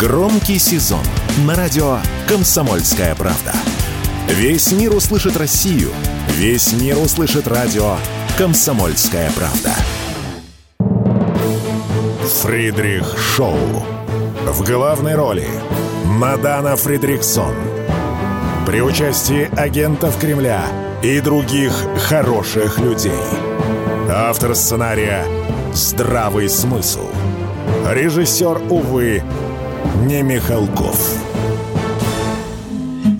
Громкий сезон на радио «Комсомольская правда». Весь мир услышит Россию. Весь мир услышит радио «Комсомольская правда». Фридрих Шоу. В главной роли Мадана Фридриксон. При участии агентов Кремля и других хороших людей. Автор сценария «Здравый смысл». Режиссер, увы, не Михалков.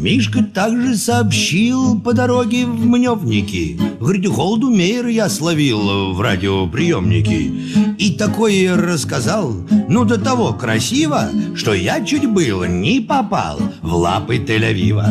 Мишка также сообщил по дороге в Мневники. Говорит, Голдумейр я словил в радиоприемнике. И такое рассказал, ну до того красиво, что я чуть было не попал в лапы Тель-Авива.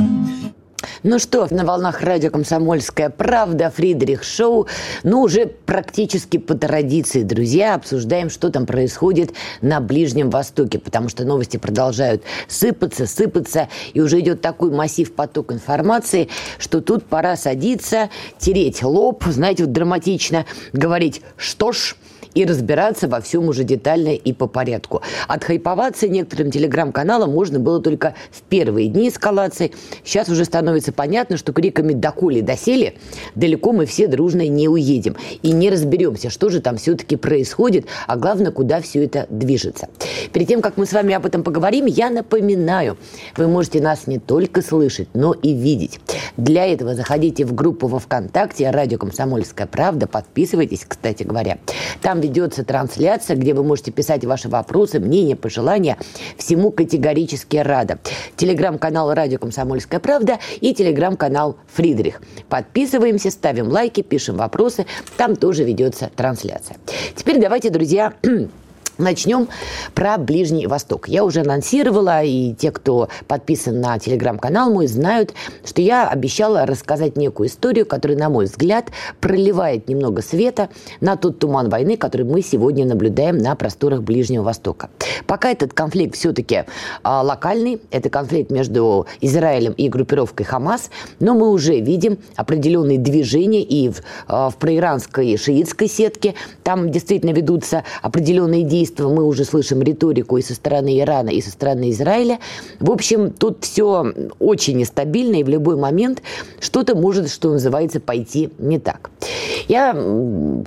Ну что, на волнах радио «Комсомольская правда», Фридрих Шоу. Ну, уже практически по традиции, друзья, обсуждаем, что там происходит на Ближнем Востоке, потому что новости продолжают сыпаться, сыпаться, и уже идет такой массив поток информации, что тут пора садиться, тереть лоб, знаете, вот драматично говорить «что ж», и разбираться во всем уже детально и по порядку. Отхайповаться некоторым телеграм-каналам можно было только в первые дни эскалации. Сейчас уже становится понятно, что криками «доколе досели» далеко мы все дружно не уедем. И не разберемся, что же там все-таки происходит, а главное, куда все это движется. Перед тем, как мы с вами об этом поговорим, я напоминаю, вы можете нас не только слышать, но и видеть. Для этого заходите в группу во ВКонтакте «Радио Комсомольская правда», подписывайтесь, кстати говоря. Там ведется трансляция, где вы можете писать ваши вопросы, мнения, пожелания. Всему категорически рада. Телеграм-канал «Радио Комсомольская правда» и телеграм-канал «Фридрих». Подписываемся, ставим лайки, пишем вопросы. Там тоже ведется трансляция. Теперь давайте, друзья, Начнем про Ближний Восток. Я уже анонсировала, и те, кто подписан на телеграм-канал мой, знают, что я обещала рассказать некую историю, которая, на мой взгляд, проливает немного света на тот туман войны, который мы сегодня наблюдаем на просторах Ближнего Востока. Пока этот конфликт все-таки а, локальный, это конфликт между Израилем и группировкой Хамас, но мы уже видим определенные движения и в, а, в проиранской шиитской сетке, там действительно ведутся определенные действия, убийства мы уже слышим риторику и со стороны Ирана, и со стороны Израиля. В общем, тут все очень нестабильно, и в любой момент что-то может, что называется, пойти не так. Я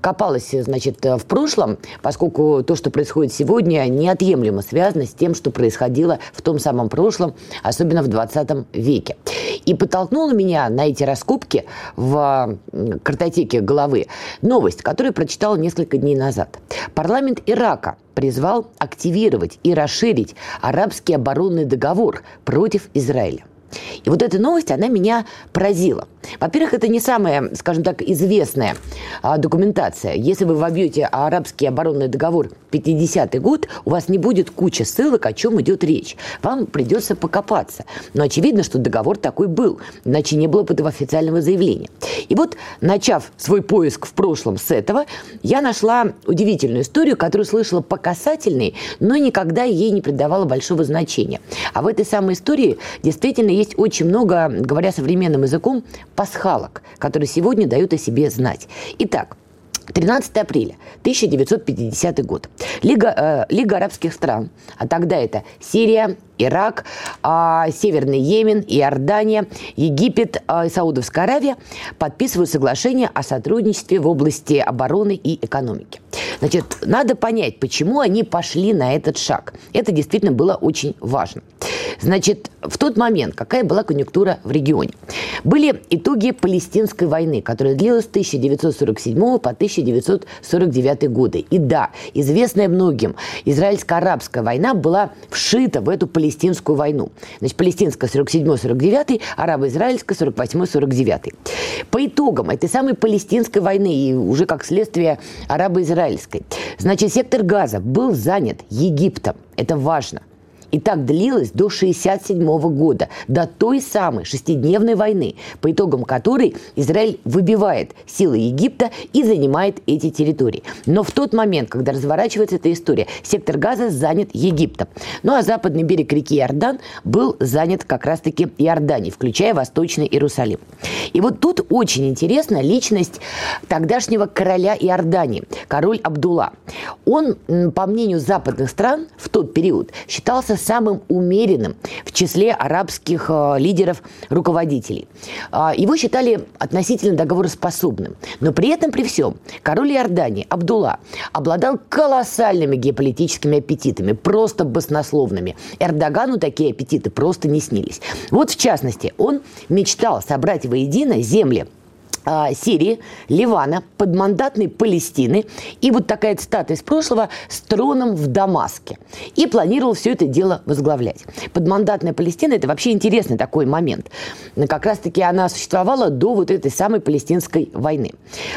копалась, значит, в прошлом, поскольку то, что происходит сегодня, неотъемлемо связано с тем, что происходило в том самом прошлом, особенно в 20 веке. И подтолкнула меня на эти раскопки в картотеке головы новость, которую прочитала несколько дней назад. Парламент Ирака призвал активировать и расширить арабский оборонный договор против Израиля. И вот эта новость, она меня поразила. Во-первых, это не самая, скажем так, известная а, документация. Если вы вобьете арабский оборонный договор 50-й год, у вас не будет куча ссылок, о чем идет речь. Вам придется покопаться. Но очевидно, что договор такой был, иначе не было бы этого официального заявления. И вот, начав свой поиск в прошлом с этого, я нашла удивительную историю, которую слышала по касательной, но никогда ей не придавала большого значения. А в этой самой истории действительно есть очень много, говоря современным языком, пасхалок, которые сегодня дают о себе знать. Итак, 13 апреля 1950 год. Лига, э, Лига арабских стран, а тогда это Сирия, Ирак, э, Северный Йемен, Иордания, Египет и Саудовская Аравия подписывают соглашение о сотрудничестве в области обороны и экономики. Значит, надо понять, почему они пошли на этот шаг. Это действительно было очень важно. Значит, в тот момент какая была конъюнктура в регионе? Были итоги Палестинской войны, которая длилась с 1947 по 1949 годы. И да, известная многим, израильско-арабская война была вшита в эту Палестинскую войну. Значит, Палестинская 47-49, арабо-израильская 48-49. По итогам этой самой Палестинской войны и уже как следствие арабо-израильской, значит, сектор Газа был занят Египтом. Это важно. И так длилось до 1967 года, до той самой шестидневной войны, по итогам которой Израиль выбивает силы Египта и занимает эти территории. Но в тот момент, когда разворачивается эта история, сектор Газа занят Египтом. Ну а западный берег реки Иордан был занят как раз-таки Иорданией, включая Восточный Иерусалим. И вот тут очень интересна личность тогдашнего короля Иордании, король Абдулла. Он, по мнению западных стран, в тот период считался самым умеренным в числе арабских э, лидеров-руководителей. Э, его считали относительно договороспособным. Но при этом, при всем, король Иордании Абдулла обладал колоссальными геополитическими аппетитами, просто баснословными. Эрдогану такие аппетиты просто не снились. Вот в частности, он мечтал собрать воедино земли а, Сирии, Ливана, подмандатной Палестины и вот такая цитата из прошлого с троном в Дамаске. И планировал все это дело возглавлять. Подмандатная Палестина – это вообще интересный такой момент. Как раз-таки она существовала до вот этой самой палестинской войны.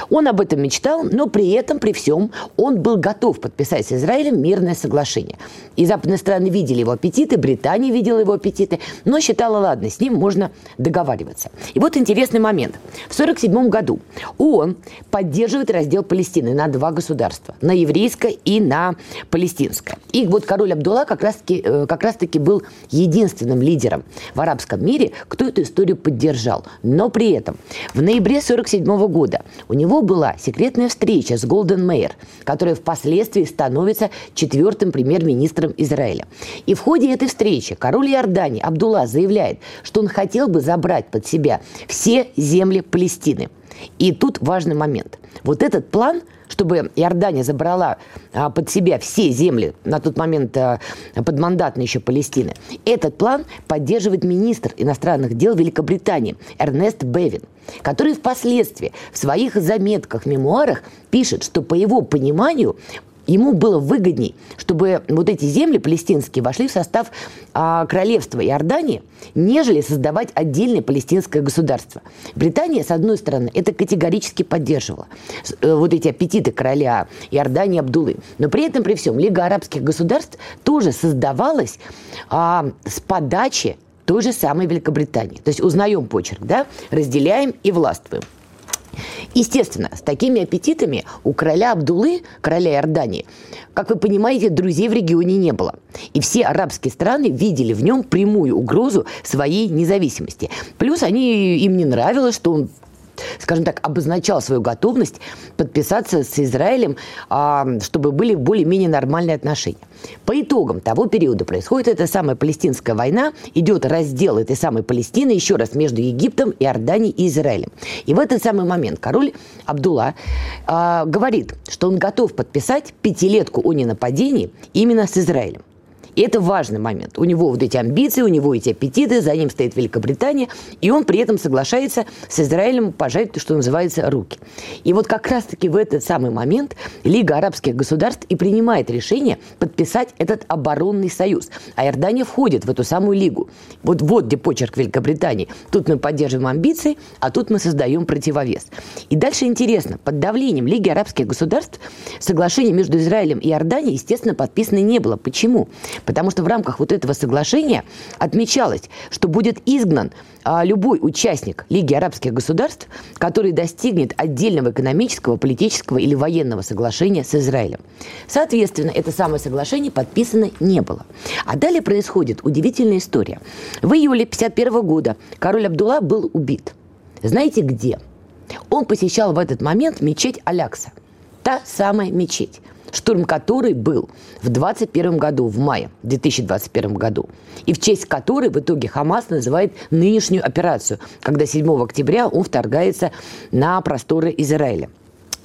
Он об этом мечтал, но при этом, при всем, он был готов подписать с Израилем мирное соглашение. И западные страны видели его аппетиты, Британия видела его аппетиты, но считала, ладно, с ним можно договариваться. И вот интересный момент. В 47 1947 году ООН поддерживает раздел Палестины на два государства, на еврейское и на палестинское. И вот король Абдулла как раз-таки, э, как раз-таки был единственным лидером в арабском мире, кто эту историю поддержал. Но при этом в ноябре 1947 года у него была секретная встреча с Голден Мейер, которая впоследствии становится четвертым премьер-министром Израиля. И в ходе этой встречи король Иордании Абдулла заявляет, что он хотел бы забрать под себя все земли Палестины. И тут важный момент. Вот этот план, чтобы Иордания забрала а, под себя все земли, на тот момент а, подмандатной еще Палестины, этот план поддерживает министр иностранных дел Великобритании Эрнест Бевин, который впоследствии в своих заметках, мемуарах пишет, что по его пониманию ему было выгодней, чтобы вот эти земли палестинские вошли в состав а, королевства Иордании, нежели создавать отдельное палестинское государство. Британия, с одной стороны, это категорически поддерживала. Э, вот эти аппетиты короля Иордании Абдулы. Но при этом, при всем, Лига арабских государств тоже создавалась а, с подачи той же самой Великобритании. То есть узнаем почерк, да, разделяем и властвуем. Естественно, с такими аппетитами у короля Абдулы, короля Иордании, как вы понимаете, друзей в регионе не было. И все арабские страны видели в нем прямую угрозу своей независимости. Плюс они, им не нравилось, что он скажем так, обозначал свою готовность подписаться с Израилем, а, чтобы были более-менее нормальные отношения. По итогам того периода происходит эта самая палестинская война, идет раздел этой самой Палестины еще раз между Египтом, Иорданией и Израилем. И в этот самый момент король Абдулла э, говорит, что он готов подписать пятилетку о ненападении именно с Израилем. И это важный момент. У него вот эти амбиции, у него эти аппетиты, за ним стоит Великобритания, и он при этом соглашается с Израилем пожать, то, что называется, руки. И вот как раз-таки в этот самый момент Лига арабских государств и принимает решение подписать этот оборонный союз. А Иордания входит в эту самую лигу. Вот, вот где почерк Великобритании. Тут мы поддерживаем амбиции, а тут мы создаем противовес. И дальше интересно, под давлением Лиги арабских государств соглашение между Израилем и Иорданией, естественно, подписано не было. Почему? Потому что в рамках вот этого соглашения отмечалось, что будет изгнан а, любой участник Лиги арабских государств, который достигнет отдельного экономического, политического или военного соглашения с Израилем. Соответственно, это самое соглашение подписано не было. А далее происходит удивительная история. В июле 1951 года король Абдулла был убит. Знаете где? Он посещал в этот момент мечеть Алякса. Та самая мечеть штурм которой был в 2021 году, в мае 2021 году, и в честь которой в итоге Хамас называет нынешнюю операцию, когда 7 октября он вторгается на просторы Израиля.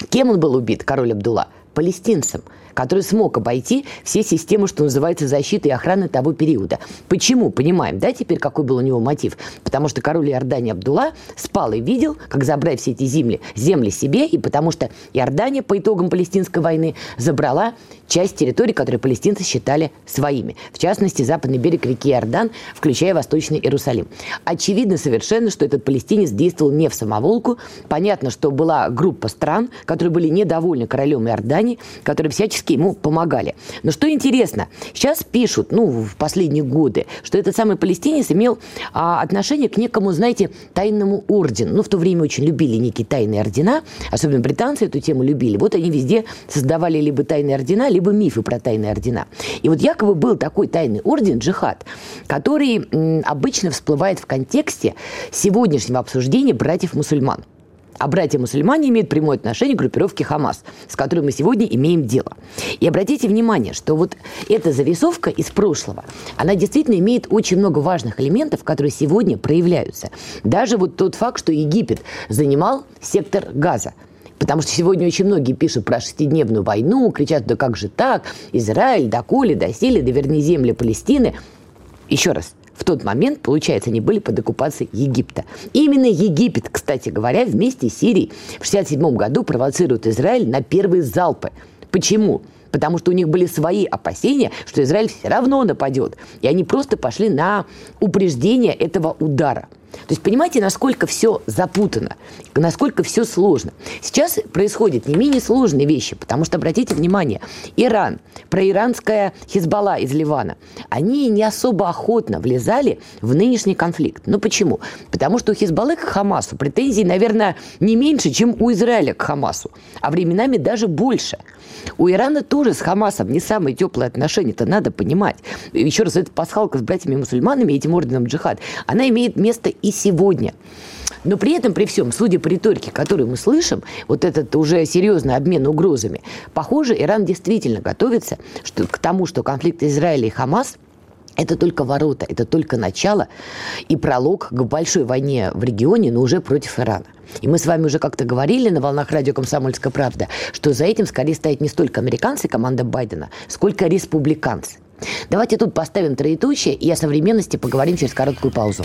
Кем он был убит, король Абдулла? Палестинцем – который смог обойти все системы, что называется, защиты и охраны того периода. Почему? Понимаем, да, теперь какой был у него мотив? Потому что король Иордании Абдулла спал и видел, как забрать все эти земли, земли себе, и потому что Иордания по итогам Палестинской войны забрала часть территорий, которые палестинцы считали своими. В частности, западный берег реки Иордан, включая Восточный Иерусалим. Очевидно совершенно, что этот палестинец действовал не в самоволку. Понятно, что была группа стран, которые были недовольны королем Иордании, которые всячески всячески ему помогали. Но что интересно, сейчас пишут, ну, в последние годы, что этот самый палестинец имел а, отношение к некому, знаете, тайному ордену. Ну, в то время очень любили некие тайные ордена, особенно британцы эту тему любили. Вот они везде создавали либо тайные ордена, либо мифы про тайные ордена. И вот якобы был такой тайный орден, джихад, который м, обычно всплывает в контексте сегодняшнего обсуждения братьев-мусульман. А братья-мусульмане имеют прямое отношение к группировке Хамас, с которой мы сегодня имеем дело. И обратите внимание, что вот эта зарисовка из прошлого, она действительно имеет очень много важных элементов, которые сегодня проявляются. Даже вот тот факт, что Египет занимал сектор газа. Потому что сегодня очень многие пишут про шестидневную войну, кричат, да как же так, Израиль, доколе, досели, да верни земли Палестины. Еще раз, в тот момент, получается, они были под оккупацией Египта. Именно Египет, кстати говоря, вместе с Сирией в 1967 году провоцирует Израиль на первые залпы. Почему? Потому что у них были свои опасения, что Израиль все равно нападет. И они просто пошли на упреждение этого удара – то есть понимаете, насколько все запутано, насколько все сложно. Сейчас происходят не менее сложные вещи, потому что, обратите внимание, Иран, проиранская Хизбалла из Ливана, они не особо охотно влезали в нынешний конфликт. Ну почему? Потому что у Хизбаллы к Хамасу претензий, наверное, не меньше, чем у Израиля к Хамасу, а временами даже больше – у Ирана тоже с Хамасом не самые теплые отношения, это надо понимать. Еще раз, эта пасхалка с братьями-мусульманами, этим орденом джихад, она имеет место и сегодня. Но при этом, при всем, судя по риторике, которую мы слышим, вот этот уже серьезный обмен угрозами, похоже, Иран действительно готовится что, к тому, что конфликт Израиля и Хамас – это только ворота, это только начало и пролог к большой войне в регионе, но уже против Ирана. И мы с вами уже как-то говорили на волнах радио «Комсомольская правда», что за этим скорее стоят не столько американцы, команда Байдена, сколько республиканцы. Давайте тут поставим троеточие и о современности поговорим через короткую паузу.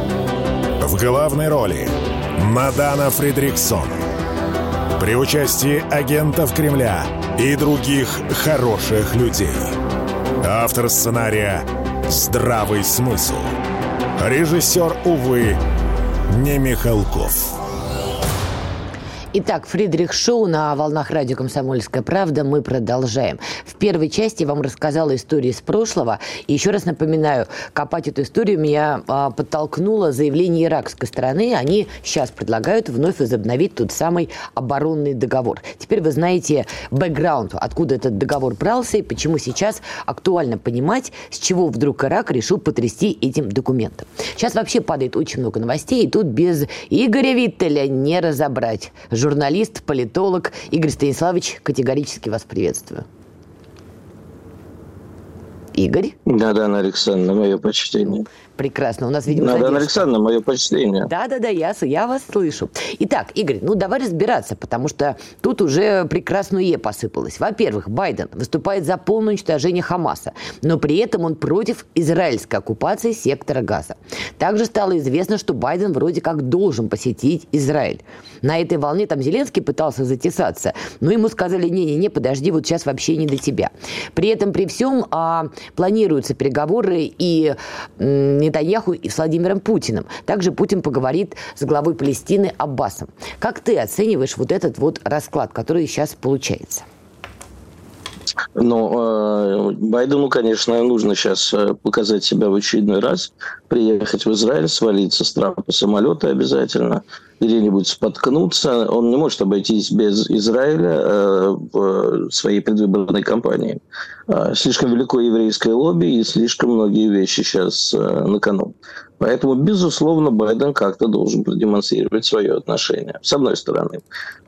В главной роли Мадана Фридриксон. При участии агентов Кремля и других хороших людей. Автор сценария «Здравый смысл». Режиссер, увы, не Михалков. Итак, Фридрих Шоу на волнах радио «Комсомольская правда» мы продолжаем. В первой части я вам рассказала истории из прошлого. И еще раз напоминаю, копать эту историю меня а, подтолкнуло заявление иракской стороны. Они сейчас предлагают вновь возобновить тот самый оборонный договор. Теперь вы знаете бэкграунд, откуда этот договор брался и почему сейчас актуально понимать, с чего вдруг Ирак решил потрясти этим документом. Сейчас вообще падает очень много новостей, и тут без Игоря Виттеля не разобрать журналист, политолог Игорь Станиславович, категорически вас приветствую. Игорь? Да, да, Александровна, мое почтение. Прекрасно. У нас, видимо, Надо, задержка. Александровна, мое почтение. Да-да-да, я, я вас слышу. Итак, Игорь, ну давай разбираться, потому что тут уже прекрасное «е» посыпалось. Во-первых, Байден выступает за полное уничтожение Хамаса, но при этом он против израильской оккупации сектора Газа. Также стало известно, что Байден вроде как должен посетить Израиль. На этой волне там Зеленский пытался затесаться, но ему сказали, не-не-не, подожди, вот сейчас вообще не до тебя. При этом, при всем, а, планируются переговоры и Нетаньяху и с Владимиром Путиным. Также Путин поговорит с главой Палестины Аббасом. Как ты оцениваешь вот этот вот расклад, который сейчас получается? Ну, э, Байдену, конечно, нужно сейчас э, показать себя в очередной раз, приехать в Израиль, свалиться с трапа самолета обязательно, где-нибудь споткнуться. Он не может обойтись без Израиля э, в своей предвыборной кампании. Слишком велико еврейское лобби и слишком многие вещи сейчас на кону. Поэтому, безусловно, Байден как-то должен продемонстрировать свое отношение, с одной стороны.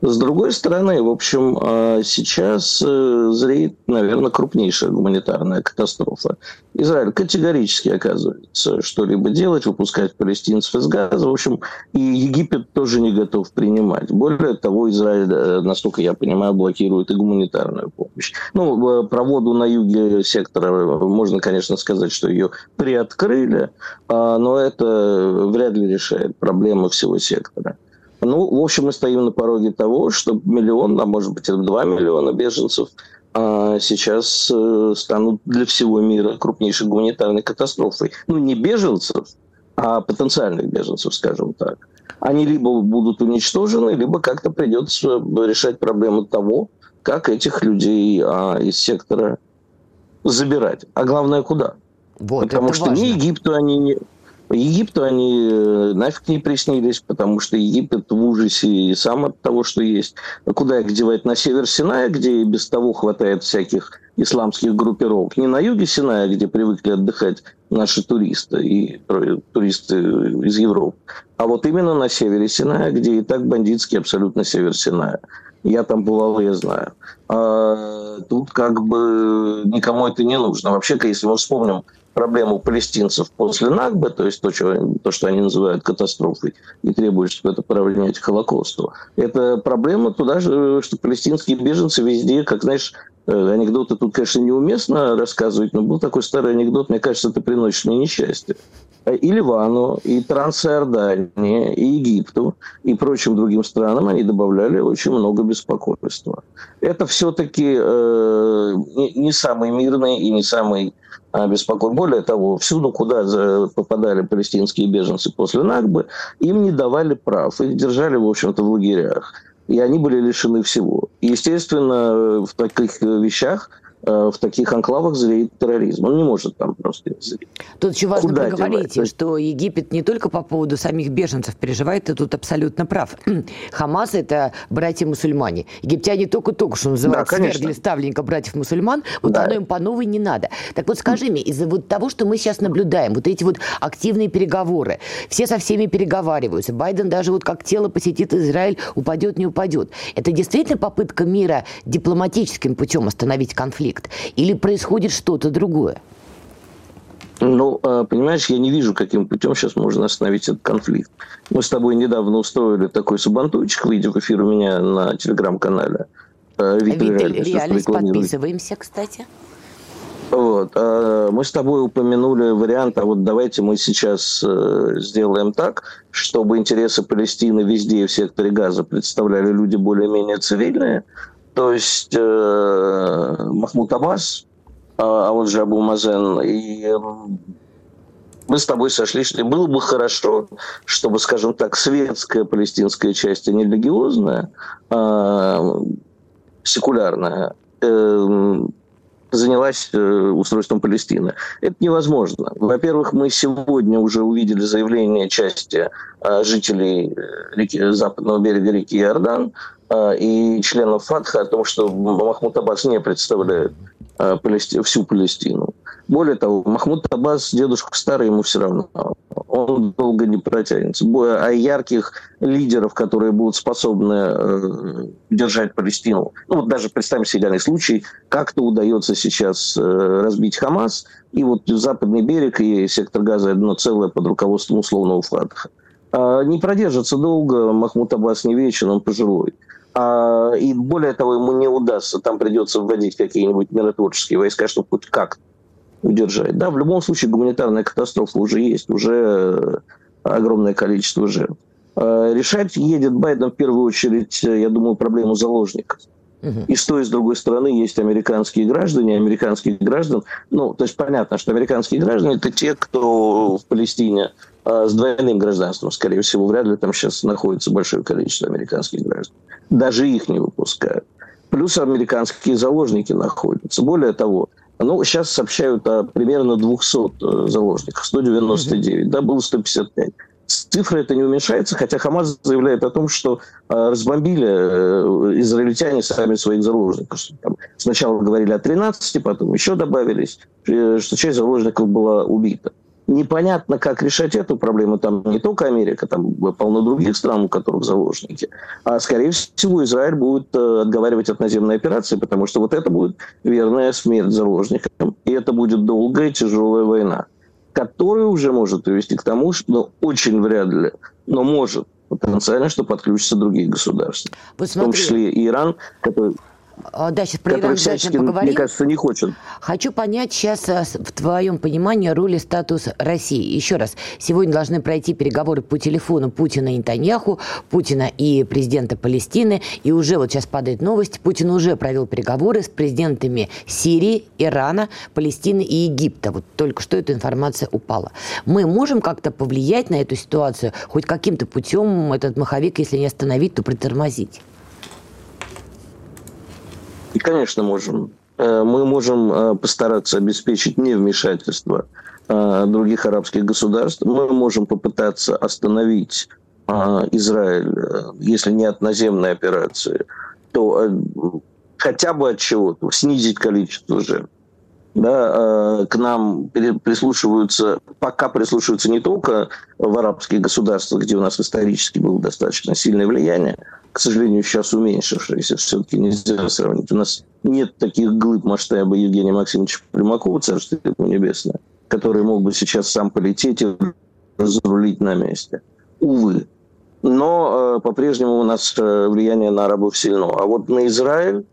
С другой стороны, в общем, а, сейчас э, зреет, наверное, крупнейшая гуманитарная катастрофа. Израиль категорически оказывается что-либо делать, выпускать палестинцев из газа. В общем, и Египет тоже не готов принимать. Более того, Израиль, э, насколько я понимаю, блокирует и гуманитарную помощь. Ну, про воду на юге сектора можно, конечно, сказать, что ее приоткрыли, а, но это вряд ли решает проблемы всего сектора. Ну, в общем, мы стоим на пороге того, что миллион, а может быть, два миллиона беженцев а сейчас э, станут для всего мира крупнейшей гуманитарной катастрофой. Ну, не беженцев, а потенциальных беженцев, скажем так. Они либо будут уничтожены, либо как-то придется решать проблему того, как этих людей а, из сектора забирать. А главное, куда? Вот, Потому что важно. ни Египту они не, Египту они э, нафиг не приснились, потому что Египет в ужасе и сам от того, что есть. А куда их девать? На север Синая, где и без того хватает всяких исламских группировок. Не на юге Синая, где привыкли отдыхать наши туристы и туристы из Европы, а вот именно на севере Синая, где и так бандитский абсолютно север Синая. Я там бывал, я знаю. А тут как бы никому это не нужно. Вообще, если мы вспомним проблему палестинцев после Нагбы, то есть то, что, то, что они называют катастрофой и требуют, чтобы это поравнять к Холокосту, это проблема туда же, что палестинские беженцы везде, как, знаешь, э, анекдоты тут, конечно, неуместно рассказывать, но был такой старый анекдот, мне кажется, это приносит мне несчастье. И Ливану, и Трансиордании, и Египту, и прочим другим странам они добавляли очень много беспокойства. Это все-таки э, не, самый мирный и не самый беспокоит. Более того, всюду, куда попадали палестинские беженцы после Нагбы, им не давали прав, их держали, в общем-то, в лагерях. И они были лишены всего. естественно, в таких вещах Э, в таких анклавах зреет терроризм. Он не может там просто зреть. Тут еще важно Куда проговорить, девать? что Египет не только по поводу самих беженцев переживает, ты тут абсолютно прав. Хамас – это братья-мусульмане. Египтяне только-только, что называется, да, свергли ставленника братьев-мусульман, вот да. оно им по новой не надо. Так вот скажи мне, из-за вот того, что мы сейчас наблюдаем, вот эти вот активные переговоры, все со всеми переговариваются, Байден даже вот как тело посетит Израиль, упадет, не упадет. Это действительно попытка мира дипломатическим путем остановить конфликт? Конфликт? Или происходит что-то другое? Ну, а, понимаешь, я не вижу, каким путем сейчас можно остановить этот конфликт. Мы с тобой недавно устроили такой субантуйчик, выйдя в эфир у меня на телеграм-канале. А, реальность, реальность подписываемся, кстати. Вот. А, мы с тобой упомянули вариант, а вот давайте мы сейчас э, сделаем так, чтобы интересы Палестины везде в секторе Газа представляли люди более-менее цивильные, то есть э, Махмуд Аббас, а, а он же Абу Мазен, и э, мы с тобой сошлись, что было бы хорошо, чтобы, скажем так, светская палестинская часть, а не религиозная, э, секулярная, э, занялась устройством Палестины. Это невозможно. Во-первых, мы сегодня уже увидели заявление части э, жителей э, реки, западного берега реки Иордан и членов ФАТХа о том, что Махмуд Аббас не представляет всю Палестину. Более того, Махмуд Аббас, дедушка старый, ему все равно. Он долго не протянется. А ярких лидеров, которые будут способны э, держать Палестину, ну вот даже представим себе идеальный случай, как-то удается сейчас э, разбить Хамас, и вот западный берег и сектор газа одно целое под руководством условного Фатха. Э, не продержится долго, Махмуд Аббас не вечен, он пожилой. А, и более того, ему не удастся, там придется вводить какие-нибудь миротворческие войска, чтобы хоть как-то удержать. Да, в любом случае гуманитарная катастрофа уже есть, уже э, огромное количество жертв. Э, решать едет Байден в первую очередь, э, я думаю, проблему заложников. И с той, и с другой стороны есть американские граждане, американских граждан. Ну, то есть понятно, что американские граждане – это те, кто в Палестине с двойным гражданством, скорее всего, вряд ли там сейчас находится большое количество американских граждан. Даже их не выпускают. Плюс американские заложники находятся. Более того, ну, сейчас сообщают о примерно 200 э, заложниках, 199, mm-hmm. да, было 155. Цифра это не уменьшается, хотя Хамас заявляет о том, что э, разбомбили э, израильтяне сами своих заложников. Там сначала говорили о 13, потом еще добавились, э, что часть заложников была убита непонятно, как решать эту проблему. Там не только Америка, там полно других стран, у которых заложники. А, скорее всего, Израиль будет э, отговаривать от наземной операции, потому что вот это будет верная смерть заложникам. И это будет долгая, тяжелая война, которая уже может привести к тому, что ну, очень вряд ли, но может потенциально, что подключатся другие государства. Вот в том числе и Иран, который да, сейчас про Иран обязательно поговорим. мне кажется, не хочет. Хочу понять сейчас а, в твоем понимании роль и статус России. Еще раз, сегодня должны пройти переговоры по телефону Путина и Нетаньяху, Путина и президента Палестины. И уже вот сейчас падает новость, Путин уже провел переговоры с президентами Сирии, Ирана, Палестины и Египта. Вот только что эта информация упала. Мы можем как-то повлиять на эту ситуацию, хоть каким-то путем этот маховик, если не остановить, то притормозить? И, конечно, можем. Э, мы можем э, постараться обеспечить невмешательство э, других арабских государств. Мы можем попытаться остановить Израиль, если не от наземной операции, то хотя бы от чего-то, снизить количество жертв. Да, к нам прислушиваются, пока прислушиваются не только в арабских государствах, где у нас исторически было достаточно сильное влияние, к сожалению, сейчас уменьшившееся, все-таки нельзя сравнить. У нас нет таких глыб масштаба Евгения Максимовича Примакова, царство ему небесное, который мог бы сейчас сам полететь и разрулить на месте. Увы. Но э, по-прежнему у нас э, влияние на арабов сильно. А вот на Израиль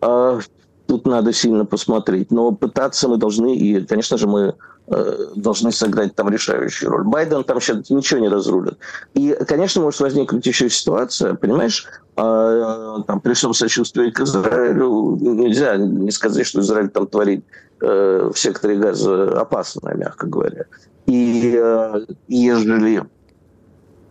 э, тут надо сильно посмотреть. Но пытаться мы должны, и, конечно же, мы Э, должны сыграть там решающую роль. Байден там сейчас ничего не разрулит. И, конечно, может возникнуть еще ситуация, понимаешь, а, там, при всем сочувствии к Израилю нельзя не сказать, что Израиль там творит э, в секторе газа опасное, мягко говоря. И э, ежели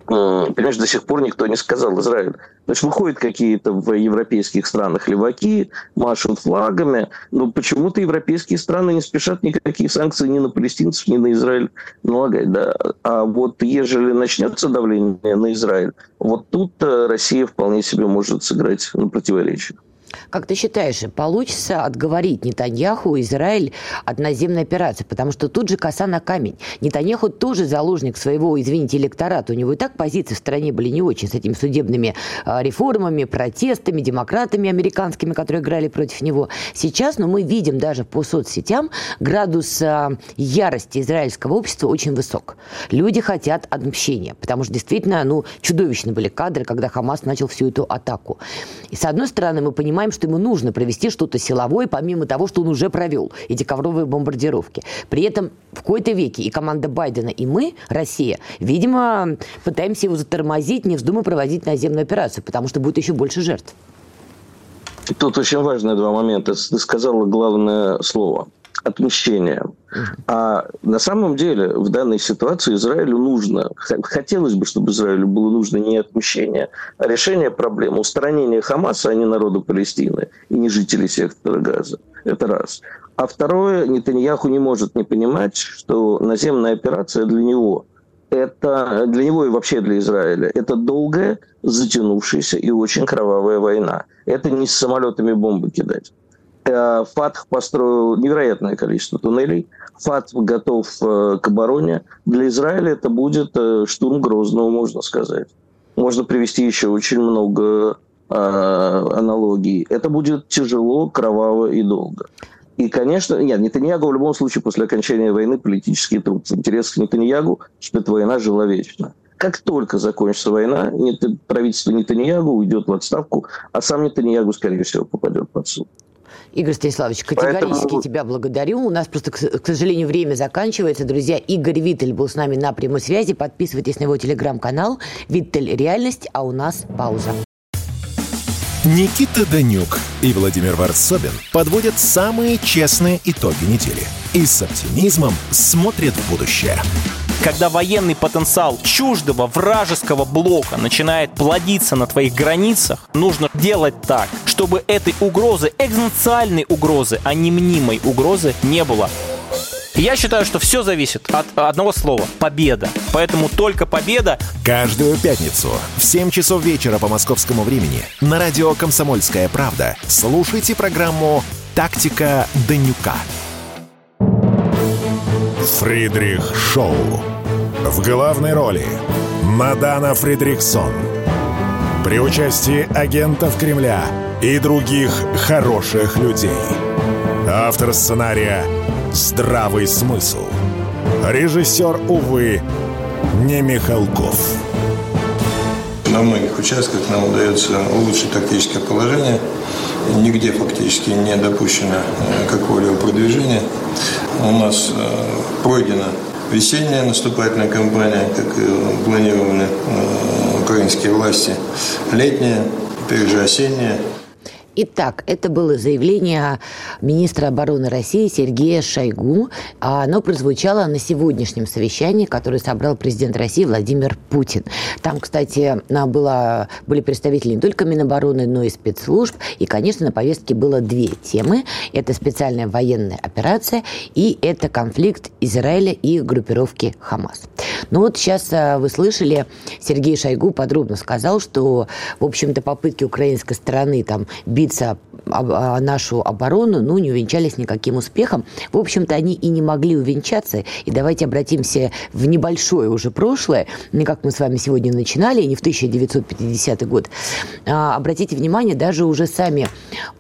понимаешь, до сих пор никто не сказал Израиль. Значит, выходят какие-то в европейских странах леваки, машут флагами, но почему-то европейские страны не спешат никакие санкции ни на палестинцев, ни на Израиль налагать. Да? А вот ежели начнется давление на Израиль, вот тут э, Россия вполне себе может сыграть на противоречие. Как ты считаешь, получится отговорить Нетаньяху, Израиль от наземной операции? Потому что тут же коса на камень. Нетаньяху тоже заложник своего, извините, электората. У него и так позиции в стране были не очень с этими судебными а, реформами, протестами, демократами американскими, которые играли против него. Сейчас, но ну, мы видим даже по соцсетям, градус а, ярости израильского общества очень высок. Люди хотят отмщения, потому что действительно, ну, чудовищно были кадры, когда Хамас начал всю эту атаку. И с одной стороны, мы понимаем, понимаем, что ему нужно провести что-то силовое, помимо того, что он уже провел, эти ковровые бомбардировки. При этом в какой-то веке и команда Байдена, и мы, Россия, видимо, пытаемся его затормозить, не вздумая проводить наземную операцию, потому что будет еще больше жертв. Тут очень важные два момента. Ты сказала главное слово – отмщения. А на самом деле в данной ситуации Израилю нужно, хотелось бы, чтобы Израилю было нужно не отмщение, а решение проблемы, устранение Хамаса, а не народа Палестины и не жителей сектора Газа. Это раз. А второе, Нетаньяху не может не понимать, что наземная операция для него это для него и вообще для Израиля это долгая, затянувшаяся и очень кровавая война. Это не с самолетами бомбы кидать. Э, ФАТХ построил невероятное количество туннелей. ФАТХ готов э, к обороне. Для Израиля это будет э, штурм Грозного, можно сказать. Можно привести еще очень много аналогий. Это будет тяжело, кроваво и долго. И, конечно, нет, Нетаньягу в любом случае после окончания войны политический труд. Интерес к Нетаньягу, чтобы эта война жила вечно. Как только закончится война, правительство Нетаньягу уйдет в отставку, а сам Нетаньягу, скорее всего, попадет под суд. Игорь Станиславович, категорически Поэтому... тебя благодарю. У нас просто, к сожалению, время заканчивается. Друзья, Игорь Виттель был с нами на прямой связи. Подписывайтесь на его телеграм-канал «Виттель. Реальность», а у нас пауза. Никита Данюк и Владимир Варсобин подводят самые честные итоги недели и с оптимизмом смотрят в будущее. Когда военный потенциал чуждого вражеского блока начинает плодиться на твоих границах, нужно делать так, чтобы этой угрозы, экзистенциальной угрозы, а не мнимой угрозы не было. Я считаю, что все зависит от одного слова – победа. Поэтому только победа. Каждую пятницу в 7 часов вечера по московскому времени на радио «Комсомольская правда» слушайте программу «Тактика Данюка». Фридрих Шоу. В главной роли Мадана Фридрихсон. При участии агентов Кремля и других хороших людей. Автор сценария здравый смысл. Режиссер, увы, не Михалков. На многих участках нам удается улучшить тактическое положение нигде фактически не допущено э, какого-либо продвижения. У нас э, пройдена весенняя наступательная кампания, как планировали украинские власти, летняя, теперь же осенняя. Итак, это было заявление министра обороны России Сергея Шойгу. Оно прозвучало на сегодняшнем совещании, которое собрал президент России Владимир Путин. Там, кстати, было, были представители не только Минобороны, но и спецслужб. И, конечно, на повестке было две темы. Это специальная военная операция и это конфликт Израиля и группировки Хамас. Ну вот сейчас а, вы слышали, Сергей Шойгу подробно сказал, что, в общем-то, попытки украинской стороны там биться нашу оборону, ну, не увенчались никаким успехом. В общем-то, они и не могли увенчаться. И давайте обратимся в небольшое уже прошлое, не как мы с вами сегодня начинали, не в 1950 год. А, обратите внимание, даже уже сами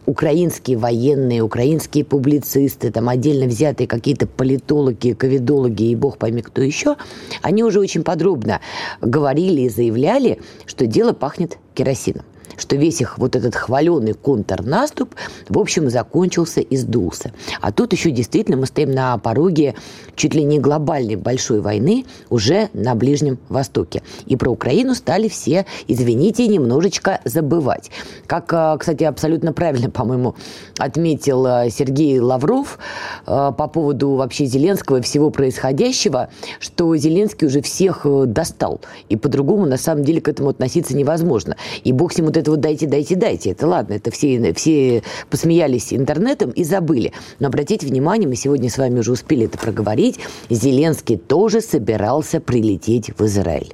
украинские военные, украинские публицисты, там отдельно взятые какие-то политологи, ковидологи и бог пойми кто еще, они уже очень подробно говорили и заявляли, что дело пахнет керосином что весь их вот этот хваленый контрнаступ, в общем, закончился и сдулся. А тут еще действительно мы стоим на пороге чуть ли не глобальной большой войны уже на Ближнем Востоке. И про Украину стали все, извините, немножечко забывать. Как, а, кстати, абсолютно правильно, по-моему, отметил а, Сергей Лавров а, по поводу вообще Зеленского и всего происходящего, что Зеленский уже всех э, достал. И по-другому, на самом деле, к этому относиться невозможно. И бог с ним вот это вот дайте, дайте, дайте. Это ладно, это все, все посмеялись интернетом и забыли. Но обратите внимание, мы сегодня с вами уже успели это проговорить, Зеленский тоже собирался прилететь в Израиль.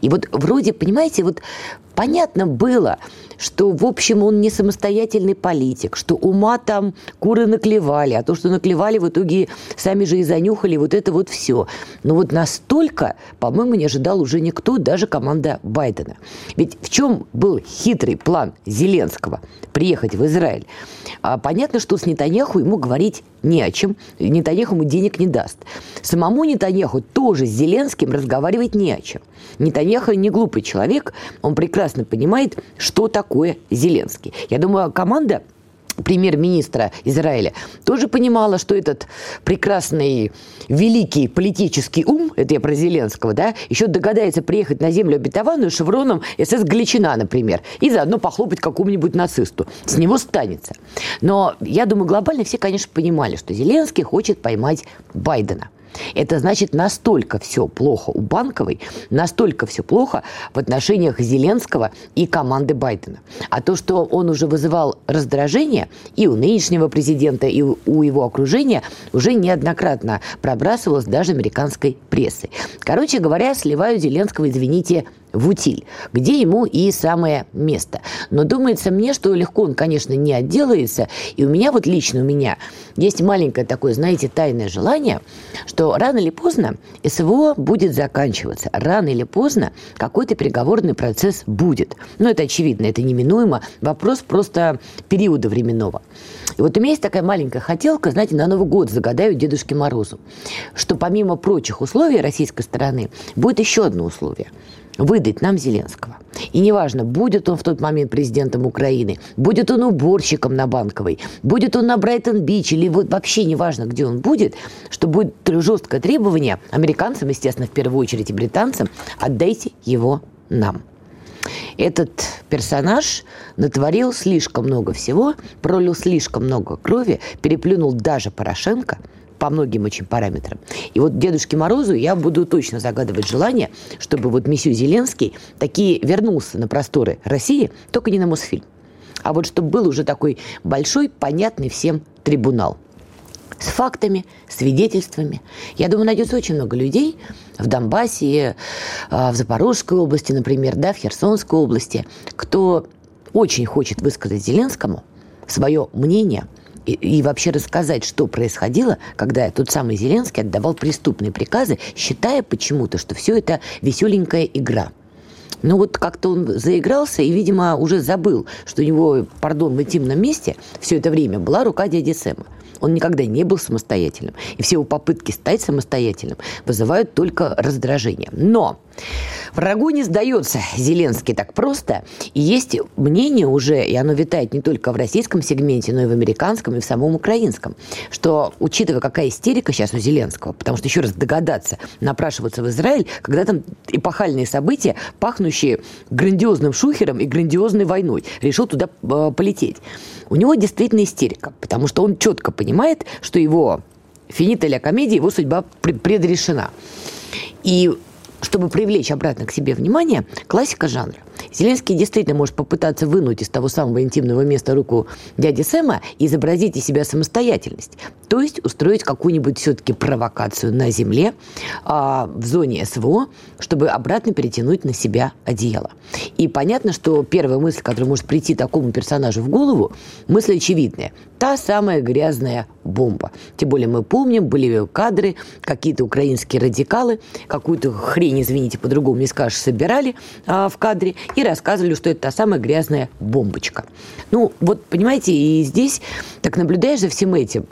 И вот вроде, понимаете, вот понятно было, что, в общем, он не самостоятельный политик, что ума там куры наклевали, а то, что наклевали, в итоге сами же и занюхали вот это вот все. Но вот настолько, по-моему, не ожидал уже никто, даже команда Байдена. Ведь в чем был хитрый план Зеленского приехать в Израиль? А понятно, что с Нетаньяху ему говорить не о чем. Нетаньяху ему денег не даст. Самому Нетаньяху тоже с Зеленским разговаривать не о чем. Нетаньяху не глупый человек, он прекрасно понимает, что такое Зеленский. Я думаю, команда премьер-министра Израиля, тоже понимала, что этот прекрасный, великий политический ум, это я про Зеленского, да, еще догадается приехать на землю обетованную шевроном СС Галичина, например, и заодно похлопать какому-нибудь нацисту. С него станется. Но я думаю, глобально все, конечно, понимали, что Зеленский хочет поймать Байдена. Это значит, настолько все плохо у Банковой, настолько все плохо в отношениях Зеленского и команды Байдена. А то, что он уже вызывал раздражение и у нынешнего президента, и у его окружения, уже неоднократно пробрасывалось даже американской прессой. Короче говоря, сливают Зеленского, извините, в утиль, где ему и самое место. Но думается мне, что легко он, конечно, не отделается. И у меня вот лично у меня есть маленькое такое, знаете, тайное желание, что рано или поздно СВО будет заканчиваться. Рано или поздно какой-то переговорный процесс будет. Ну, это очевидно, это неминуемо. Вопрос просто периода временного. И вот у меня есть такая маленькая хотелка, знаете, на Новый год загадаю Дедушке Морозу, что помимо прочих условий российской стороны будет еще одно условие – выдать нам Зеленского. И неважно, будет он в тот момент президентом Украины, будет он уборщиком на Банковой, будет он на Брайтон-Бич или вот вообще неважно, где он будет, что будет жесткое требование американцам, естественно, в первую очередь и британцам, отдайте его нам. Этот персонаж натворил слишком много всего, пролил слишком много крови, переплюнул даже Порошенко – по многим очень параметрам. И вот Дедушке Морозу я буду точно загадывать желание, чтобы вот месью Зеленский такие вернулся на просторы России, только не на Мосфильм. А вот чтобы был уже такой большой, понятный всем трибунал с фактами, свидетельствами. Я думаю, найдется очень много людей в Донбассе, а, в Запорожской области, например, да, в Херсонской области, кто очень хочет высказать Зеленскому свое мнение – и, и вообще рассказать, что происходило, когда тот самый Зеленский отдавал преступные приказы, считая почему-то, что все это веселенькая игра. Но вот как-то он заигрался и, видимо, уже забыл, что у него, пардон, в интимном месте все это время была рука дяди Сэма. Он никогда не был самостоятельным. И все его попытки стать самостоятельным вызывают только раздражение. Но врагу не сдается Зеленский так просто. И есть мнение уже, и оно витает не только в российском сегменте, но и в американском, и в самом украинском, что, учитывая, какая истерика сейчас у Зеленского, потому что, еще раз догадаться, напрашиваться в Израиль, когда там эпохальные события, пахнущие грандиозным шухером и грандиозной войной, решил туда э, полететь. У него действительно истерика, потому что он четко понимает, что его финита ля комедия, его судьба предрешена. И чтобы привлечь обратно к себе внимание, классика жанра. Зеленский действительно может попытаться вынуть из того самого интимного места руку дяди Сэма и изобразить из себя самостоятельность. То есть устроить какую-нибудь все-таки провокацию на земле а, в зоне СВО, чтобы обратно перетянуть на себя одеяло. И понятно, что первая мысль, которая может прийти такому персонажу в голову, мысль очевидная. Та самая грязная бомба. Тем более мы помним, были кадры, какие-то украинские радикалы, какую-то хрень, извините, по-другому не скажешь, собирали а, в кадре и рассказывали, что это та самая грязная бомбочка. Ну, вот, понимаете, и здесь так наблюдаешь за всем этим.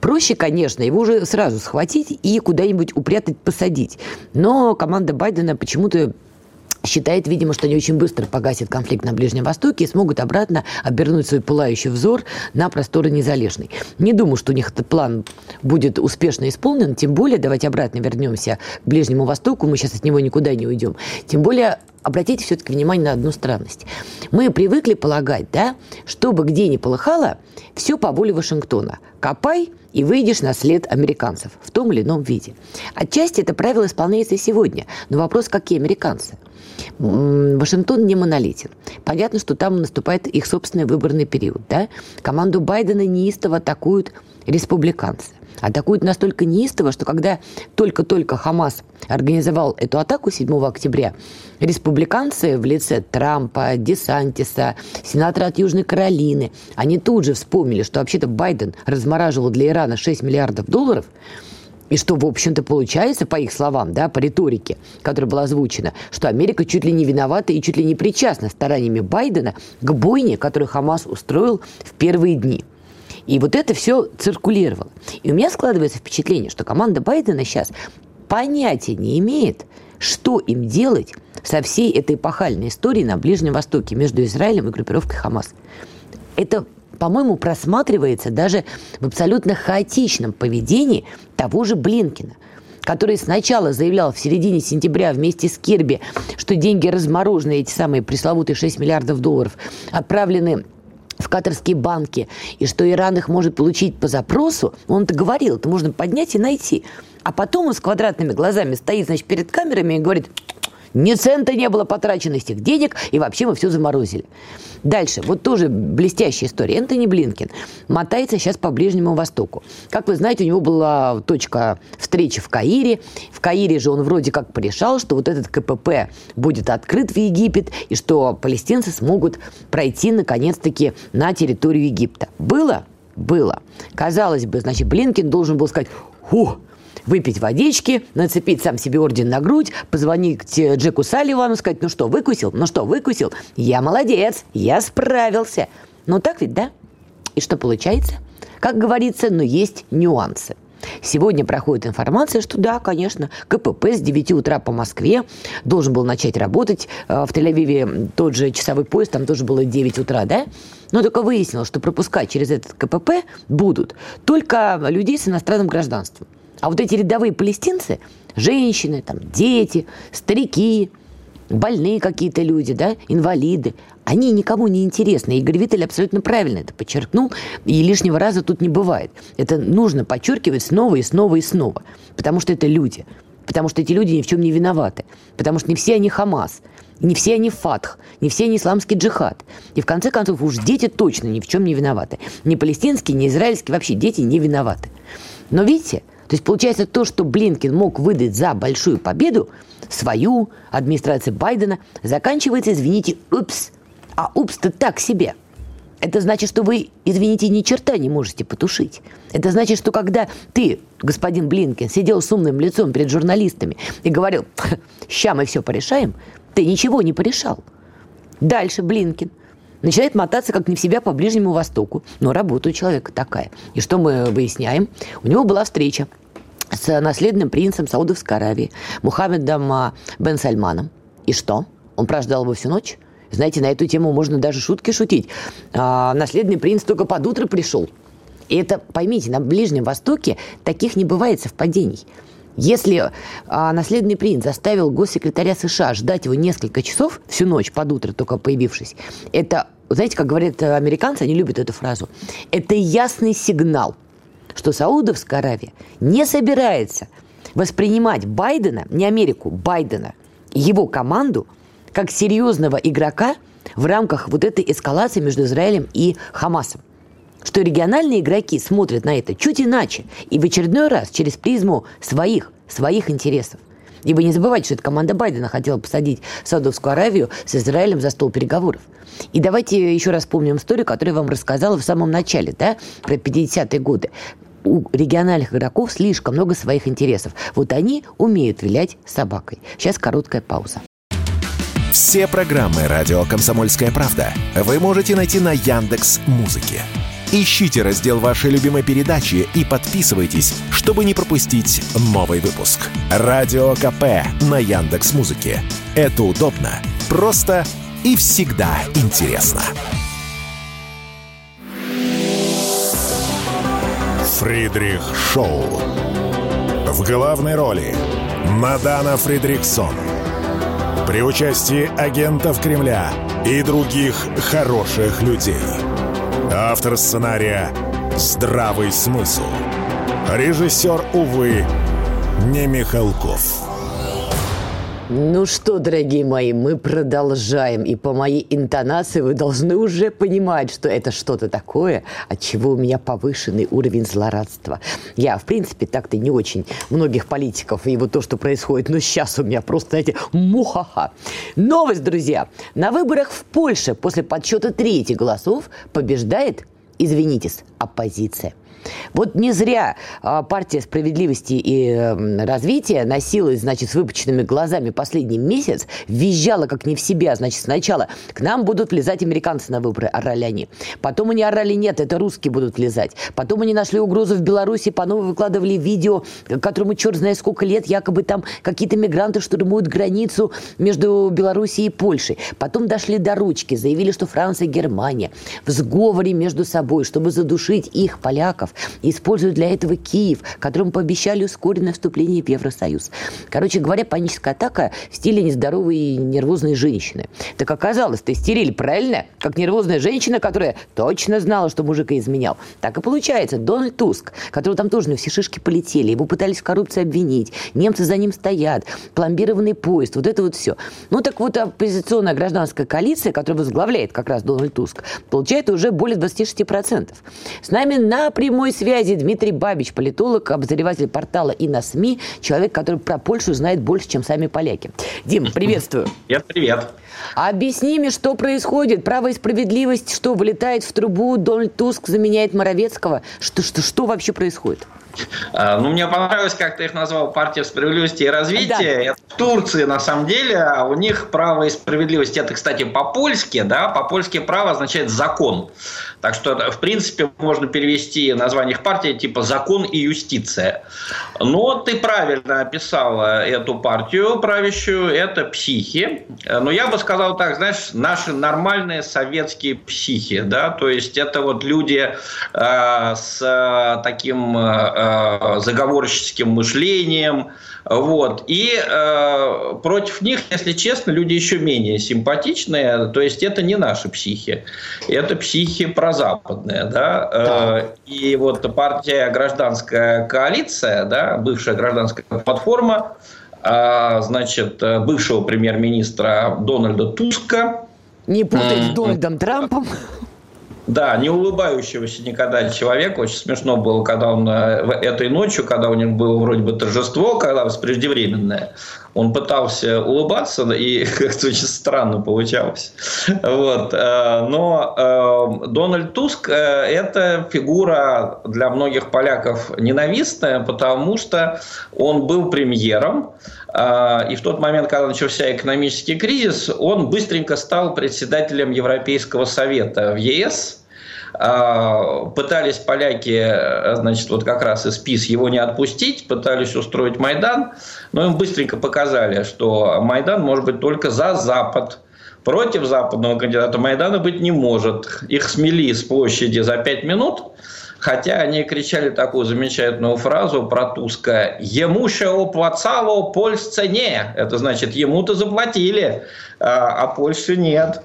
Проще, конечно, его уже сразу схватить и куда-нибудь упрятать, посадить. Но команда Байдена почему-то считает, видимо, что они очень быстро погасят конфликт на Ближнем Востоке и смогут обратно обернуть свой пылающий взор на просторы незалежной. Не думаю, что у них этот план будет успешно исполнен, тем более, давайте обратно вернемся к Ближнему Востоку, мы сейчас от него никуда не уйдем. Тем более, обратите все-таки внимание на одну странность. Мы привыкли полагать, да, чтобы где ни полыхало, все по воле Вашингтона. Копай и выйдешь на след американцев в том или ином виде. Отчасти это правило исполняется и сегодня. Но вопрос, какие американцы? Вашингтон не монолитен. Понятно, что там наступает их собственный выборный период. Да? Команду Байдена неистово атакуют республиканцы. Атакуют настолько неистово, что когда только-только Хамас организовал эту атаку 7 октября, республиканцы в лице Трампа, Десантиса, сенатора от Южной Каролины, они тут же вспомнили, что вообще-то Байден размораживал для Ирана 6 миллиардов долларов, и что, в общем-то, получается, по их словам, да, по риторике, которая была озвучена, что Америка чуть ли не виновата и чуть ли не причастна стараниями Байдена к бойне, которую Хамас устроил в первые дни. И вот это все циркулировало. И у меня складывается впечатление, что команда Байдена сейчас понятия не имеет, что им делать со всей этой эпохальной историей на Ближнем Востоке между Израилем и группировкой Хамас. Это по-моему, просматривается даже в абсолютно хаотичном поведении того же Блинкина который сначала заявлял в середине сентября вместе с Кирби, что деньги разморожены, эти самые пресловутые 6 миллиардов долларов, отправлены в катарские банки, и что Иран их может получить по запросу, он это говорил, это можно поднять и найти. А потом он с квадратными глазами стоит, значит, перед камерами и говорит, ни цента не было потрачено этих денег, и вообще мы все заморозили. Дальше, вот тоже блестящая история. Энтони Блинкин мотается сейчас по Ближнему Востоку. Как вы знаете, у него была точка встречи в Каире. В Каире же он вроде как порешал, что вот этот КПП будет открыт в Египет, и что палестинцы смогут пройти наконец-таки на территорию Египта. Было? Было. Казалось бы, значит, Блинкин должен был сказать, «Фух, выпить водички, нацепить сам себе орден на грудь, позвонить Джеку Салливану, сказать, ну что, выкусил? Ну что, выкусил? Я молодец, я справился. Ну так ведь, да? И что получается? Как говорится, но есть нюансы. Сегодня проходит информация, что да, конечно, КПП с 9 утра по Москве должен был начать работать. Э, в Тель-Авиве тот же часовой поезд, там тоже было 9 утра, да? Но только выяснилось, что пропускать через этот КПП будут только людей с иностранным гражданством. А вот эти рядовые палестинцы, женщины, там, дети, старики, больные какие-то люди, да, инвалиды, они никому не интересны. Игорь Виттель абсолютно правильно это подчеркнул, и лишнего раза тут не бывает. Это нужно подчеркивать снова и снова и снова, потому что это люди, потому что эти люди ни в чем не виноваты, потому что не все они Хамас, не все они Фатх, не все они исламский джихад. И в конце концов уж дети точно ни в чем не виноваты. Ни палестинские, ни израильские, вообще дети не виноваты. Но видите, то есть получается то, что Блинкин мог выдать за большую победу, свою, администрация Байдена, заканчивается, извините, упс. А упс-то так себе. Это значит, что вы, извините, ни черта не можете потушить. Это значит, что когда ты, господин Блинкин, сидел с умным лицом перед журналистами и говорил, ща мы все порешаем, ты ничего не порешал. Дальше Блинкин начинает мотаться как не в себя по Ближнему Востоку. Но работа у человека такая. И что мы выясняем? У него была встреча с наследным принцем Саудовской Аравии Мухаммедом бен Сальманом. И что? Он прождал его всю ночь? Знаете, на эту тему можно даже шутки шутить. А, наследный принц только под утро пришел. И это, поймите, на Ближнем Востоке таких не бывает совпадений. Если а, наследный принц заставил госсекретаря США ждать его несколько часов, всю ночь под утро только появившись, это, знаете, как говорят американцы, они любят эту фразу, это ясный сигнал, что Саудовская Аравия не собирается воспринимать Байдена, не Америку, Байдена, его команду, как серьезного игрока в рамках вот этой эскалации между Израилем и Хамасом что региональные игроки смотрят на это чуть иначе и в очередной раз через призму своих, своих интересов. И вы не забывайте, что эта команда Байдена хотела посадить Саудовскую Аравию с Израилем за стол переговоров. И давайте еще раз помним историю, которую я вам рассказала в самом начале, да, про 50-е годы. У региональных игроков слишком много своих интересов. Вот они умеют вилять собакой. Сейчас короткая пауза. Все программы «Радио Комсомольская правда» вы можете найти на Яндекс Музыке. Ищите раздел вашей любимой передачи и подписывайтесь, чтобы не пропустить новый выпуск. Радио КП на Яндекс Музыке. Это удобно, просто и всегда интересно. Фридрих Шоу. В главной роли Мадана Фридриксон. При участии агентов Кремля и других хороших людей – Автор сценария «Здравый смысл». Режиссер, увы, не Михалков. Ну что, дорогие мои, мы продолжаем. И по моей интонации вы должны уже понимать, что это что-то такое, от чего у меня повышенный уровень злорадства. Я, в принципе, так-то не очень многих политиков и вот то, что происходит, но сейчас у меня просто, знаете, мухаха. Новость, друзья. На выборах в Польше после подсчета трети голосов побеждает, извинитесь, оппозиция. Вот не зря а, партия справедливости и развития носилась, значит, с выпученными глазами последний месяц, визжала как не в себя. Значит, сначала к нам будут влезать американцы на выборы, орали они. Потом они орали, нет, это русские будут влезать. Потом они нашли угрозу в Беларуси, по новому выкладывали видео, которому черт знает сколько лет, якобы там какие-то мигранты штурмуют границу между Белоруссией и Польшей. Потом дошли до ручки, заявили, что Франция и Германия в сговоре между собой, чтобы задушить их, поляков, миллиардов, используют для этого Киев, которому пообещали ускоренное вступление в Евросоюз. Короче говоря, паническая атака в стиле нездоровой и нервозной женщины. Так оказалось, ты стериль, правильно? Как нервозная женщина, которая точно знала, что мужика изменял. Так и получается. Дональд Туск, которого там тоже на все шишки полетели, его пытались в коррупции обвинить, немцы за ним стоят, пломбированный поезд, вот это вот все. Ну так вот оппозиционная гражданская коалиция, которая возглавляет как раз Дональд Туск, получает уже более 26%. С нами напрямую прямой связи Дмитрий Бабич, политолог, обозреватель портала и на СМИ, человек, который про Польшу знает больше, чем сами поляки. Дим, приветствую. Привет, привет. Объясни мне, что происходит. Право и справедливость, что вылетает в трубу, Дональд Туск заменяет Моровецкого. Что, что, что вообще происходит? А, ну, мне понравилось, как ты их назвал партия справедливости и развития. Да. Это в Турции, на самом деле, а у них право и справедливость. Это, кстати, по-польски, да, по-польски право означает закон. Так что, в принципе, можно перевести название их партии типа «Закон и юстиция». Но ты правильно описала эту партию правящую, это психи. Но я бы сказал так, знаешь, наши нормальные советские психи, да, то есть это вот люди э, с таким э, заговорческим мышлением, вот. И э, против них, если честно, люди еще менее симпатичные. То есть это не наши психи. Это психи прозападные. Да? Да. Э, и вот партия «Гражданская коалиция», да, бывшая гражданская платформа, э, значит, бывшего премьер-министра Дональда Туска. Не путать с Дональдом Трампом. Да, не улыбающегося никогда человека. Очень смешно было, когда он э, этой ночью, когда у него было вроде бы торжество, когда преждевременное, он пытался улыбаться, и как-то очень странно получалось. Вот. Э, но э, Дональд Туск – это фигура для многих поляков ненавистная, потому что он был премьером, и в тот момент, когда начался экономический кризис, он быстренько стал председателем Европейского совета в ЕС – пытались поляки, значит, вот как раз из ПИС его не отпустить, пытались устроить Майдан, но им быстренько показали, что Майдан может быть только за Запад. Против западного кандидата Майдана быть не может. Их смели с площади за пять минут, хотя они кричали такую замечательную фразу про Туска «Ему ще оплацало Польсце не». Это значит, ему-то заплатили, а, а Польше нет.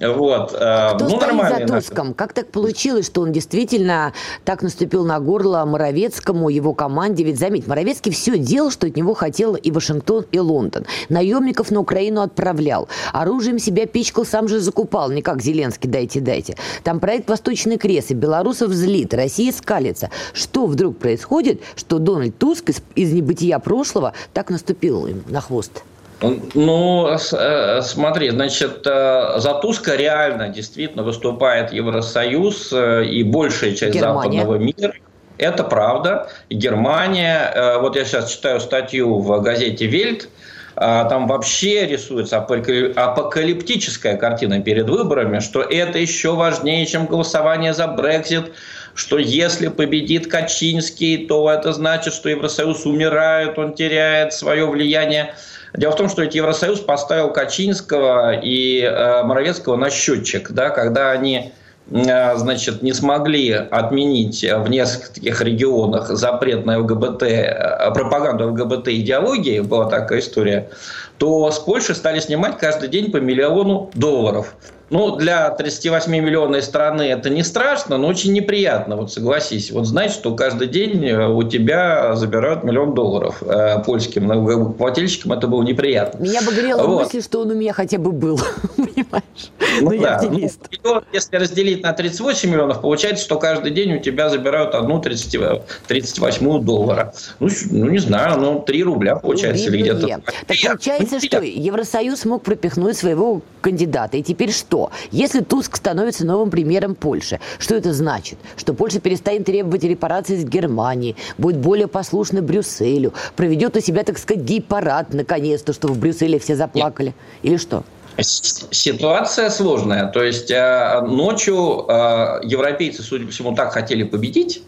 Вот. Э, Кто ну, стоит за Туском? Как так получилось, что он действительно так наступил на горло Моровецкому, его команде? Ведь, заметь, Моровецкий все делал, что от него хотел и Вашингтон, и Лондон. Наемников на Украину отправлял. Оружием себя пичкал, сам же закупал. Не как Зеленский, дайте, дайте. Там проект «Восточный крест», и белорусов злит, Россия скалится. Что вдруг происходит, что Дональд Туск из, из небытия прошлого так наступил им на хвост? Ну, э, смотри, значит, э, за Туска реально действительно выступает Евросоюз э, и большая часть Германия. западного мира. Это правда. Германия, вот я сейчас читаю статью в газете «Вельт», там вообще рисуется апокалиптическая картина перед выборами, что это еще важнее, чем голосование за Брекзит, что если победит Качинский, то это значит, что Евросоюз умирает, он теряет свое влияние. Дело в том, что ведь Евросоюз поставил Качинского и э, Моровецкого на счетчик, да, когда они э, значит, не смогли отменить в нескольких регионах запрет на ЛГБТ, э, пропаганду ЛГБТ идеологии, была такая история, то с Польши стали снимать каждый день по миллиону долларов. Ну, для 38-миллионной страны это не страшно, но очень неприятно, вот согласись. Вот знать, что каждый день э, у тебя забирают миллион долларов э, польским налогоплательщикам, это было неприятно. Меня бы грело вот. мысль, что он у меня хотя бы был, понимаешь? Ну, но да. я оптимист. Ну, если разделить на 38 миллионов, получается, что каждый день у тебя забирают одну 30, 38 доллара. Ну, ну, не знаю, ну, 3 рубля получается. или где-то. Так получается, что Евросоюз мог пропихнуть своего кандидата, и теперь что? что? Если Туск становится новым премьером Польши, что это значит? Что Польша перестанет требовать репарации из Германии, будет более послушна Брюсселю, проведет у себя, так сказать, гей-парад наконец-то, чтобы в Брюсселе все заплакали? Нет. Или что? Ситуация сложная. То есть э, ночью э, европейцы, судя по всему, так хотели победить,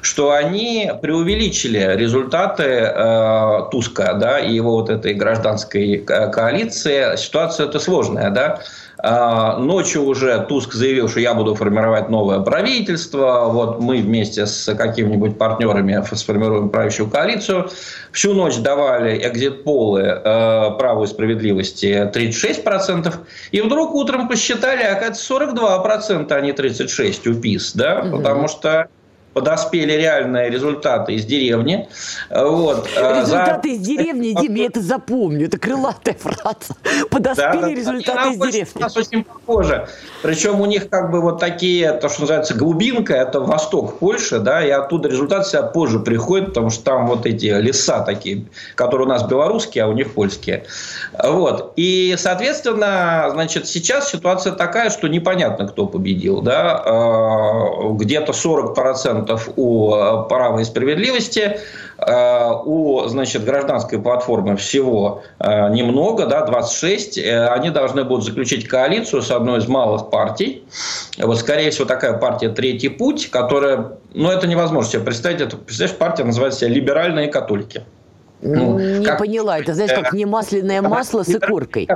что они преувеличили результаты э, Туска да, и его вот этой гражданской коалиции. Ситуация это сложная. Да? А, ночью уже Туск заявил, что я буду формировать новое правительство. Вот мы вместе с какими-нибудь партнерами сформируем правящую коалицию. Всю ночь давали экзит-полы э, праву и справедливости 36%. И вдруг утром посчитали, это 42%, а не 36% у ПИС. Да? Угу. Потому что подоспели реальные результаты из деревни. Вот. Э, результаты За... из деревни, Дим, я это запомню, это крылатая фраза. Подоспели да, результаты из деревни. У нас очень похоже. Причем у них как бы вот такие, то, что называется глубинка, это восток Польши, да, и оттуда результат себя позже приходит, потому что там вот эти леса такие, которые у нас белорусские, а у них польские. Вот. И, соответственно, значит, сейчас ситуация такая, что непонятно, кто победил, да, э, где-то 40% процентов у э, права и справедливости, э, у значит, гражданской платформы всего э, немного, да, 26. Они должны будут заключить коалицию с одной из малых партий. Вот, скорее всего, такая партия «Третий путь», которая, ну, это невозможно себе представить. Это, представляешь, партия называется «Либеральные католики». Ну, не как... поняла. Это, знаешь, как не масляное масло с икоркой.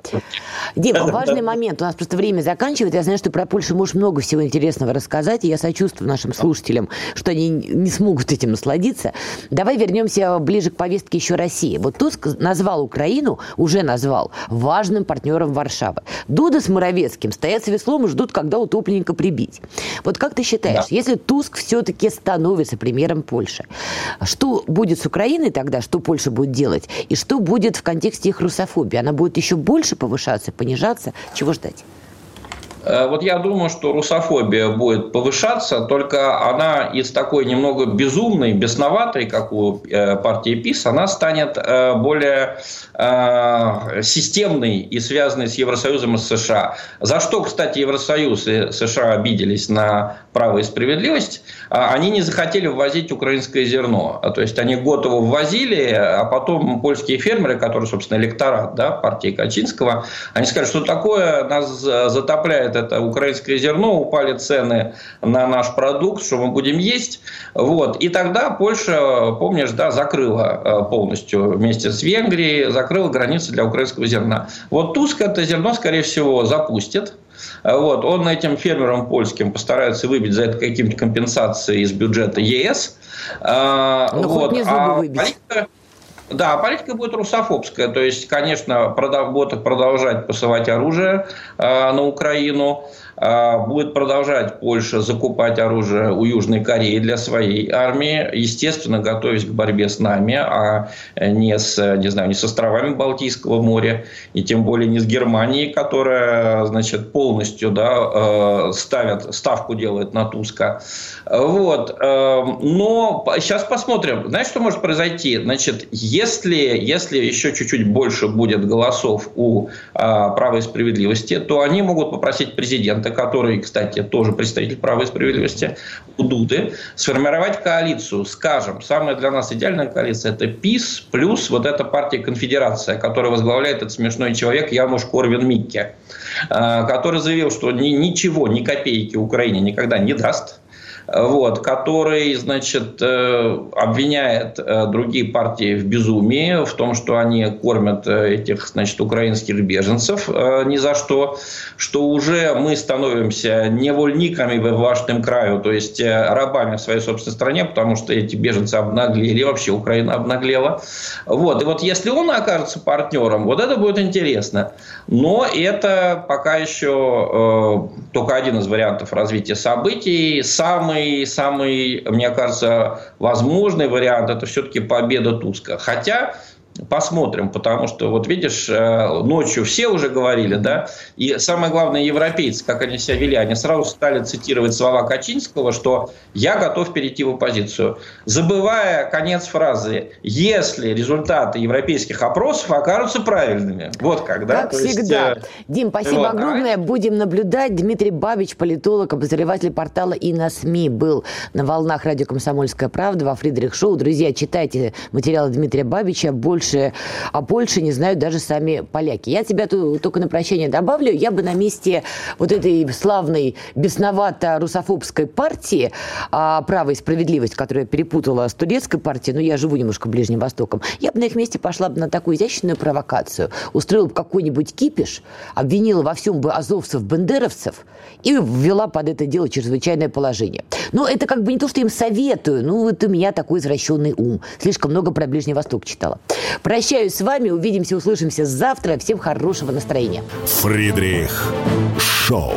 Дима, важный момент. У нас просто время заканчивается. Я знаю, что про Польшу можешь много всего интересного рассказать. И я сочувствую нашим слушателям, что они не смогут этим насладиться. Давай вернемся ближе к повестке еще России. Вот Туск назвал Украину, уже назвал, важным партнером Варшавы. Дуда с Моровецким стоят с веслом и ждут, когда утопленника прибить. Вот как ты считаешь, да. если Туск все-таки становится премьером Польши, что будет с Украиной тогда, что Польша дальше будет делать? И что будет в контексте их русофобии? Она будет еще больше повышаться, понижаться? Чего ждать? Э, вот я думаю, что русофобия будет повышаться, только она из такой немного безумной, бесноватой, как у э, партии ПИС, она станет э, более системной и связанной с Евросоюзом и США. За что, кстати, Евросоюз и США обиделись на право и справедливость, а они не захотели ввозить украинское зерно. То есть они год его ввозили, а потом польские фермеры, которые, собственно, электорат да, партии Качинского, они сказали, что такое нас затопляет это украинское зерно, упали цены на наш продукт, что мы будем есть. Вот. И тогда Польша, помнишь, да, закрыла э, полностью вместе с Венгрией, закрыла границы для украинского зерна. Вот Туск это зерно, скорее всего, запустит. Вот. Он этим фермерам польским постарается выбить за это какие-то компенсации из бюджета ЕС. А, ну, вот. хоть не а выбить. Политика, да, политика будет русофобская. То есть, конечно, продав, будут продолжать посылать оружие э, на Украину. А, будет продолжать Польша закупать оружие у Южной Кореи для своей армии, естественно, готовясь к борьбе с нами, а не с, не знаю, не с островами Балтийского моря, и тем более не с Германией, которая значит, полностью да, э, ставят, ставку делает на Туска. Вот. Э, но сейчас посмотрим. Знаешь, что может произойти? Значит, если, если еще чуть-чуть больше будет голосов у а, права и справедливости, то они могут попросить президента который, кстати, тоже представитель права и справедливости, у Дуды, сформировать коалицию, скажем, самая для нас идеальная коалиция – это ПИС плюс вот эта партия Конфедерация, которая возглавляет этот смешной человек Януш Корвин-Микке, э, который заявил, что ничего, ни копейки Украине никогда не даст, вот, который, значит, э, обвиняет э, другие партии в безумии, в том, что они кормят э, этих, значит, украинских беженцев ни за что, что уже мы становимся невольниками в вашем краю, то есть рабами в своей собственной стране, потому что эти беженцы обнаглели, вообще Украина обнаглела. Вот, и вот если он окажется партнером, вот это будет интересно. Но это пока еще э, только один из вариантов развития событий. Самый самый, самый, мне кажется, возможный вариант – это все-таки победа Туска. Хотя Посмотрим, потому что, вот видишь, э, ночью все уже говорили, да, и самое главное, европейцы, как они себя вели, они сразу стали цитировать слова Качинского, что «я готов перейти в оппозицию», забывая конец фразы «если результаты европейских опросов окажутся правильными». Вот как, да? Как То всегда. Есть, э, Дим, спасибо вот, огромное. А... Будем наблюдать. Дмитрий Бабич, политолог, обозреватель портала и на СМИ, был на волнах радио «Комсомольская правда» во Фридрих Шоу. Друзья, читайте материалы Дмитрия Бабича. Больше больше о Польше не знают даже сами поляки. Я тебя только на прощание добавлю. Я бы на месте вот этой славной бесновато-русофобской партии а, «Право и справедливость», которая перепутала с турецкой партией, но я живу немножко Ближним Востоком, я бы на их месте пошла бы на такую изящную провокацию, устроила бы какой-нибудь кипиш, обвинила во всем бы азовцев-бендеровцев и ввела под это дело чрезвычайное положение. Но это как бы не то, что им советую, ну вот у меня такой извращенный ум. Слишком много про Ближний Восток читала. Прощаюсь с вами. Увидимся, услышимся завтра. Всем хорошего настроения. Фридрих Шоу.